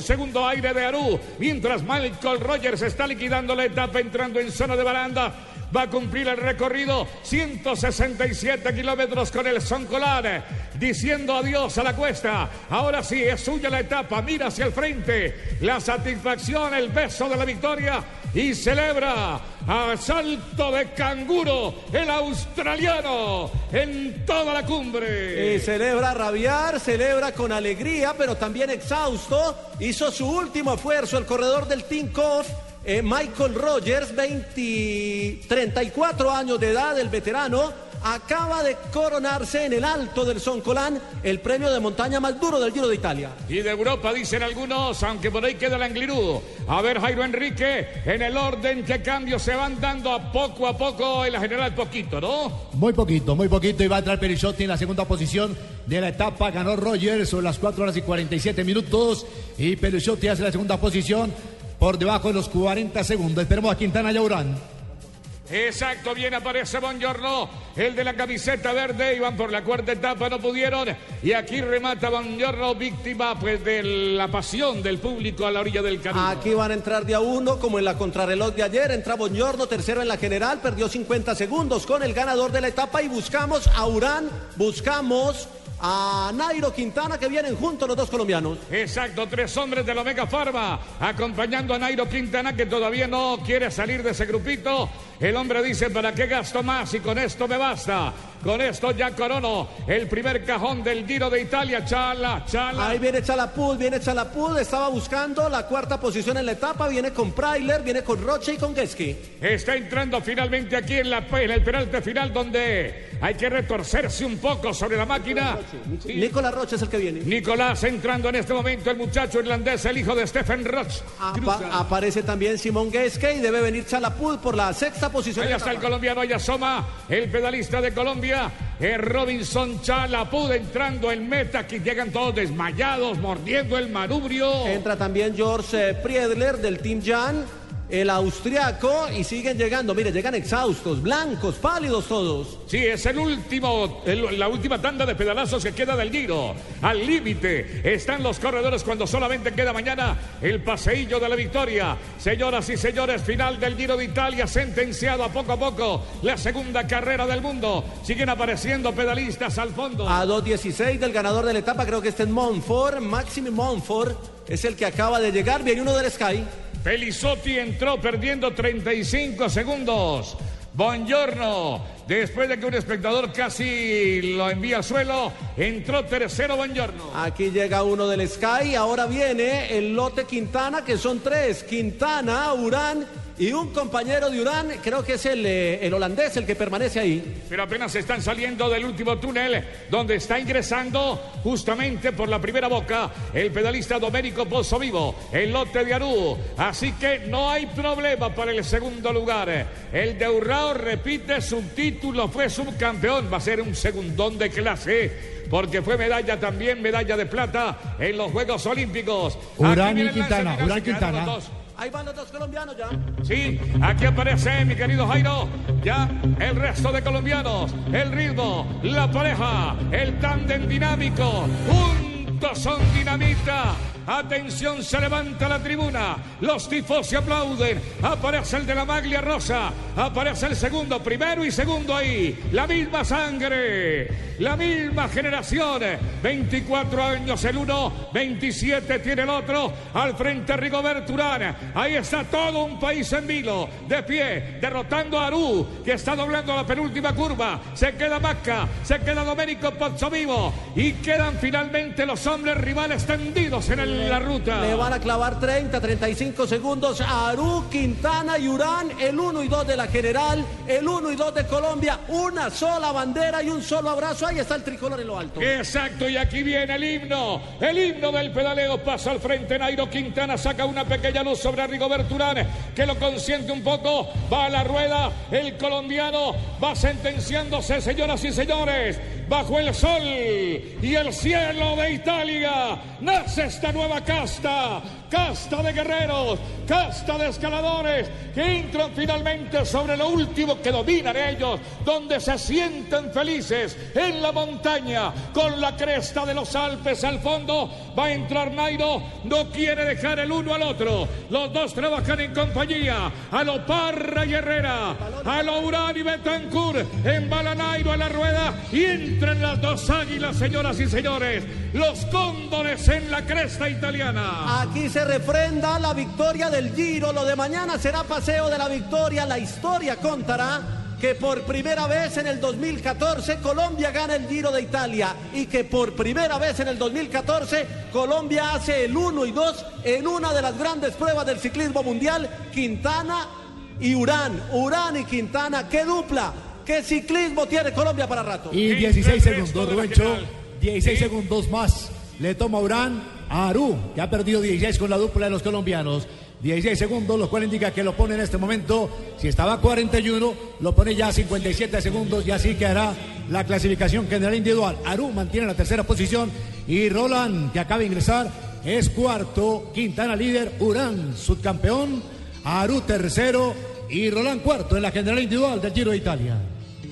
un segundo aire de Aru, mientras Michael Rogers está liquidando la etapa entrando en zona de baranda va a cumplir el recorrido. 167 kilómetros con el Soncolar, diciendo adiós a la cuesta. Ahora sí, es suya la etapa, mira hacia el frente, la satisfacción, el beso de la victoria y celebra a salto de canguro el australiano en toda la cumbre. Y celebra rabiar, celebra con alegría, pero también exhausto. Hizo su último esfuerzo el corredor del Tinkoff eh, Michael Rogers, 20, 34 años de edad, el veterano, acaba de coronarse en el alto del Soncolán el premio de montaña más duro del Giro de Italia. Y de Europa dicen algunos, aunque por ahí queda el Anglirú. A ver, Jairo Enrique, en el orden que cambios se van dando a poco a poco en la general poquito, ¿no? Muy poquito, muy poquito. Y va a entrar Perichotti en la segunda posición de la etapa. Ganó Rogers sobre las 4 horas y 47 minutos. Y Perichotti hace la segunda posición por debajo de los 40 segundos. Esperemos a Quintana Yaurán. Exacto, bien aparece Bongiorno, el de la camiseta verde, iban por la cuarta etapa, no pudieron. Y aquí remata Bongiorno, víctima pues de la pasión del público a la orilla del camino. Aquí van a entrar de a uno, como en la contrarreloj de ayer. Entra Bongiorno, tercero en la general, perdió 50 segundos con el ganador de la etapa y buscamos a Urán, buscamos a Nairo Quintana que vienen juntos los dos colombianos. Exacto, tres hombres de la Omega Pharma acompañando a Nairo Quintana que todavía no quiere salir de ese grupito. El hombre dice, ¿para qué gasto más? Y con esto me basta. Con esto ya corono el primer cajón del Giro de Italia. Chala, chala. Ahí viene Chalapud, viene Chalapud. Estaba buscando la cuarta posición en la etapa. Viene con Prailer, viene con Roche y con Geski. Está entrando finalmente aquí en, la, en el penalte final donde hay que retorcerse un poco sobre la máquina. Nicolás Roche es el que viene. Nicolás entrando en este momento el muchacho irlandés, el hijo de Stephen Roche. aparece también Simón Geske y debe venir Chalapud por la sexta posición. Ahí está el colombiano, ahí asoma el pedalista de Colombia. Es Robinson Chalapud entrando en meta, que llegan todos desmayados, mordiendo el manubrio. Entra también George Priedler del Team Jan el austriaco y siguen llegando. Mire, llegan exhaustos, blancos, pálidos todos. Sí, es el último, la última tanda de pedalazos que queda del Giro. Al límite están los corredores cuando solamente queda mañana el paseillo de la victoria. Señoras y señores, final del Giro de Italia, sentenciado a poco a poco la segunda carrera del mundo. Siguen apareciendo pedalistas al fondo. A 2.16 del ganador de la etapa, creo que está en Montfort, Maxime Montfort, es el que acaba de llegar. Viene uno del Sky. Pelizotti entró perdiendo 35 segundos. Buongiorno, después de que un espectador casi lo envía suelo, entró tercero Buongiorno. Aquí llega uno del Sky, ahora viene el lote Quintana, que son tres, Quintana, Urán y un compañero de Urán, creo que es el, eh, el, holandés el que permanece ahí. Pero apenas están saliendo del último túnel donde está ingresando justamente por la primera boca el pedalista Domenico Pozzo Vivo, el lote de Arú. Así que no hay problema para el segundo lugar. El de Urrao repite su título, fue subcampeón, va a ser un segundón de clase porque fue medalla también, medalla de plata en los Juegos Olímpicos. Urán y Quintana, Urán Quintana. Ahí van los dos colombianos ya. Sí, aquí aparece mi querido Jairo. Ya el resto de colombianos. El ritmo, la pareja, el tándem dinámico. Juntos son dinamita. Atención, se levanta la tribuna. Los tifos se aplauden. Aparece el de la maglia rosa. Aparece el segundo, primero y segundo ahí. La misma sangre, la misma generación. 24 años el uno, 27 tiene el otro. Al frente Rigoberto Urán. Ahí está todo un país en vilo. De pie, derrotando a Aru, que está doblando la penúltima curva. Se queda Maca, se queda Domenico Pozzovivo. Y quedan finalmente los hombres rivales tendidos en el la ruta. Le van a clavar 30, 35 segundos a Aru, Quintana y Urán, el 1 y 2 de la general, el 1 y 2 de Colombia, una sola bandera y un solo abrazo. Ahí está el tricolor en lo alto. Exacto, y aquí viene el himno. El himno del pedaleo pasa al frente. Nairo Quintana saca una pequeña luz sobre Rigoberto Urán, que lo consiente un poco. Va a la rueda. El colombiano va sentenciándose, señoras y señores. Bajo el sol y el cielo de Italia, nace esta nueva casta, casta de guerreros, casta de escaladores que entran finalmente sobre lo último que dominan ellos, donde se sienten felices en la montaña con la cresta de los Alpes al fondo. Va a entrar Nairo, no quiere dejar el uno al otro. Los dos trabajan en compañía. A lo Parra y Herrera, a lo Urán y Betancourt, embala Nairo a la rueda y entran las dos águilas, señoras y señores. Los cóndores en la cresta italiana. Aquí se refrenda la victoria del Giro. Lo de mañana será paseo de la victoria. La historia contará que por primera vez en el 2014 Colombia gana el Giro de Italia y que por primera vez en el 2014 Colombia hace el 1 y 2 en una de las grandes pruebas del ciclismo mundial, Quintana y Urán. Urán y Quintana, qué dupla, qué ciclismo tiene Colombia para rato. Y 16 segundos, Rubencho, 16 segundos más. Le toma Urán a Aru, que ha perdido 16 con la dupla de los colombianos. 16 segundos, lo cual indica que lo pone en este momento, si estaba a 41, lo pone ya a 57 segundos y así quedará la clasificación general individual. Aru mantiene la tercera posición y Roland, que acaba de ingresar, es cuarto, Quintana líder, Urán subcampeón, Aru tercero y Roland cuarto en la general individual del Giro de Italia.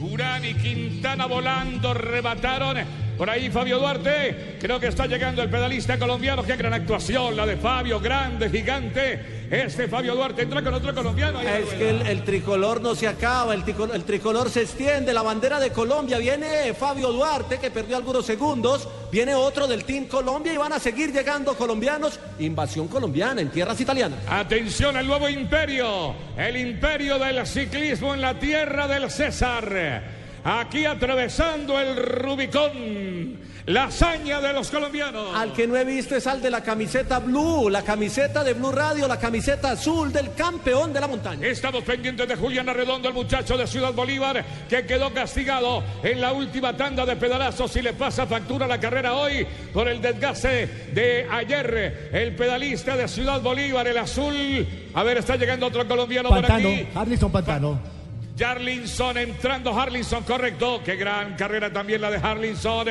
Urán y Quintana volando, rebataron. Por ahí Fabio Duarte, creo que está llegando el pedalista colombiano. Qué gran actuación la de Fabio, grande, gigante. Este Fabio Duarte entra con otro colombiano. Es que el, el tricolor no se acaba, el tricolor, el tricolor se extiende, la bandera de Colombia. Viene Fabio Duarte, que perdió algunos segundos. Viene otro del Team Colombia y van a seguir llegando colombianos. Invasión colombiana en tierras italianas. Atención al nuevo imperio, el imperio del ciclismo en la tierra del César. Aquí atravesando el Rubicón, la hazaña de los colombianos. Al que no he visto es al de la camiseta blue, la camiseta de Blue Radio, la camiseta azul del campeón de la montaña. Estamos pendientes de Julián Arredondo, el muchacho de Ciudad Bolívar, que quedó castigado en la última tanda de pedalazos y le pasa factura la carrera hoy por el desgaste de ayer. El pedalista de Ciudad Bolívar, el azul. A ver, está llegando otro colombiano por Pantano, aquí. Harlison Pantano. Jarlinson entrando Harlinson, correcto. Qué gran carrera también la de Harlinson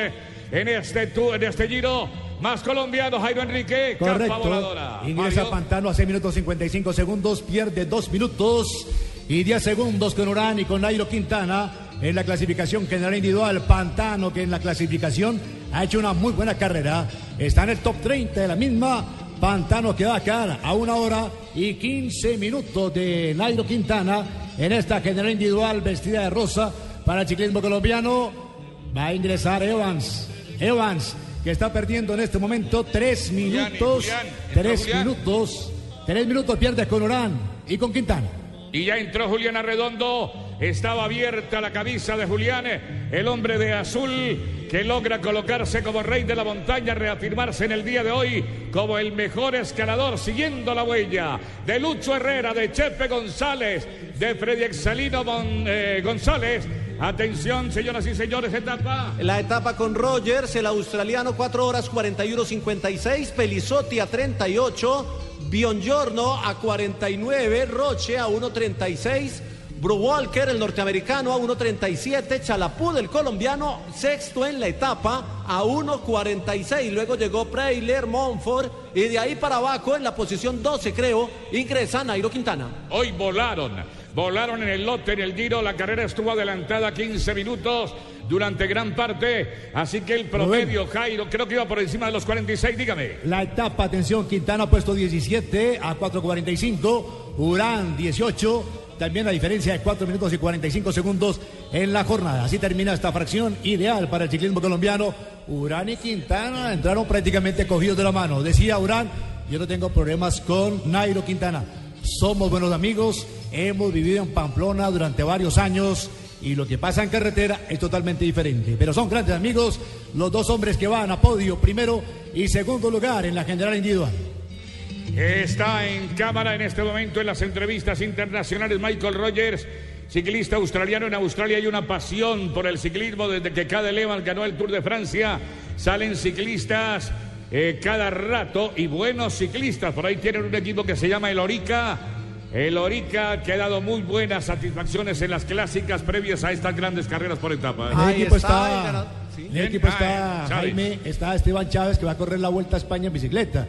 en este tour, en este giro. Más colombiano, Jairo Enrique, Correcto. voladora. Ingresa Mario. Pantano a 6 minutos 55 segundos, pierde 2 minutos y 10 segundos con Urán y con Nairo Quintana en la clasificación general individual. Pantano, que en la clasificación ha hecho una muy buena carrera, está en el top 30 de la misma. Pantano que va a quedar a una hora y 15 minutos de Nairo Quintana en esta general individual vestida de rosa para el ciclismo colombiano. Va a ingresar Evans. Evans, que está perdiendo en este momento tres minutos. Julián, tres Julián. minutos. Tres minutos pierde con Urán y con Quintana. Y ya entró Julián Arredondo. Estaba abierta la camisa de Julián, el hombre de azul que logra colocarse como rey de la montaña, reafirmarse en el día de hoy como el mejor escalador, siguiendo la huella de Lucho Herrera, de Chepe González, de Freddy Excelino eh, González. Atención, señoras y señores, etapa. La etapa con Rogers, el australiano 4 horas 41.56, Pelizotti a 38, Biongiorno a 49, Roche a 1.36, Bru Walker, el norteamericano, a 1.37, Chalapú, el colombiano, sexto en la etapa a 1.46. Luego llegó Preyler, Monfort y de ahí para abajo en la posición 12, creo, ingresa Nairo Quintana. Hoy volaron. Volaron en el lote, en el giro. La carrera estuvo adelantada 15 minutos durante gran parte. Así que el promedio, Jairo, creo que iba por encima de los 46. Dígame. La etapa, atención, Quintana ha puesto 17 a 4.45, Urán 18. También la diferencia de 4 minutos y 45 segundos en la jornada. Así termina esta fracción ideal para el ciclismo colombiano. Urán y Quintana entraron prácticamente cogidos de la mano. Decía Urán, yo no tengo problemas con Nairo Quintana. Somos buenos amigos, hemos vivido en Pamplona durante varios años y lo que pasa en carretera es totalmente diferente. Pero son grandes amigos los dos hombres que van a podio primero y segundo lugar en la general individual. Está en cámara en este momento en las entrevistas internacionales Michael Rogers, ciclista australiano. En Australia hay una pasión por el ciclismo desde que Cade Levan ganó el Tour de Francia. Salen ciclistas eh, cada rato y buenos ciclistas. Por ahí tienen un equipo que se llama el Orica. El Orica que ha dado muy buenas satisfacciones en las clásicas previas a estas grandes carreras por etapas. El Ahí equipo está, está- el el equipo está Ah, Chávez. Jaime, está Esteban Chávez que va a correr la Vuelta a España en bicicleta.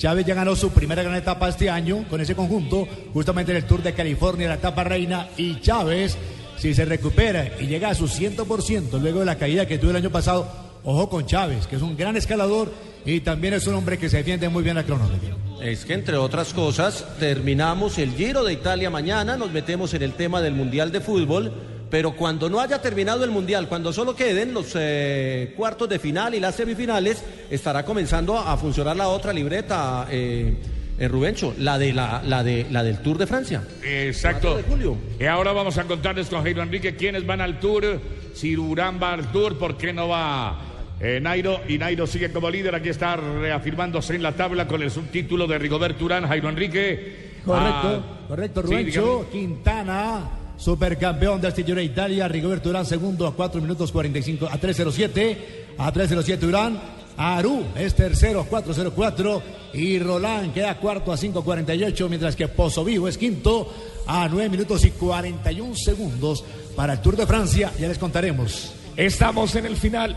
Chávez ya ganó su primera gran etapa este año con ese conjunto, justamente en el Tour de California, la etapa reina. Y Chávez, si se recupera y llega a su 100% luego de la caída que tuvo el año pasado, ojo con Chávez, que es un gran escalador y también es un hombre que se defiende muy bien la cronómetro. Es que entre otras cosas terminamos el Giro de Italia mañana, nos metemos en el tema del Mundial de Fútbol, pero cuando no haya terminado el Mundial, cuando solo queden los eh, cuartos de final y las semifinales, estará comenzando a, funcionar la otra libreta, eh, eh, Rubencho, la, de la, la, de, la del Tour de Francia. Exacto. 4 de julio. Y ahora vamos a contarles con Jairo Enrique quiénes van al Tour. Si Durán va al Tour, ¿por qué no va eh, Nairo? Y Nairo sigue como líder. Aquí está reafirmándose en la tabla con el subtítulo de Rigobert Urán. Jairo Enrique. Correcto, Ah, correcto, Rubencho. Quintana, supercampeón de Italia. Rigoberto Urán, segundo a 4 minutos 45 a 3.07. A 3.07 Urán. Aru es tercero, 4.04. Y Roland queda cuarto a 5.48. Mientras que Pozo Vivo es quinto a 9 minutos y 41 segundos para el Tour de Francia. Ya les contaremos. Estamos en el final.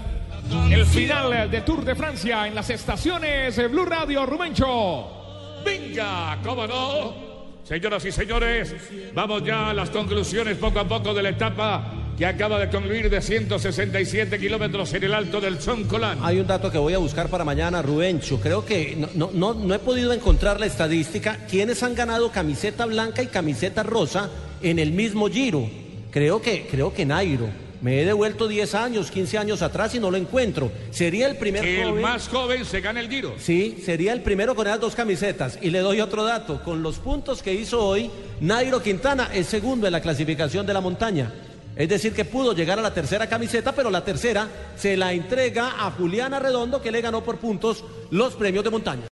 El final de Tour de Francia en las estaciones Blue Radio Rubencho. Venga, cómo no. Señoras y señores, vamos ya a las conclusiones poco a poco de la etapa que acaba de concluir de 167 kilómetros en el alto del Soncolán. Hay un dato que voy a buscar para mañana, Rubencho. Creo que no, no, no, no he podido encontrar la estadística. ¿Quiénes han ganado camiseta blanca y camiseta rosa en el mismo giro? Creo que, creo que Nairo. Me he devuelto 10 años, 15 años atrás y no lo encuentro. Sería el primer Que el más joven se gana el Giro. Sí, sería el primero con esas dos camisetas. Y le doy otro dato. Con los puntos que hizo hoy, Nairo Quintana es segundo en la clasificación de la montaña. Es decir, que pudo llegar a la tercera camiseta, pero la tercera se la entrega a Juliana Redondo, que le ganó por puntos los premios de montaña.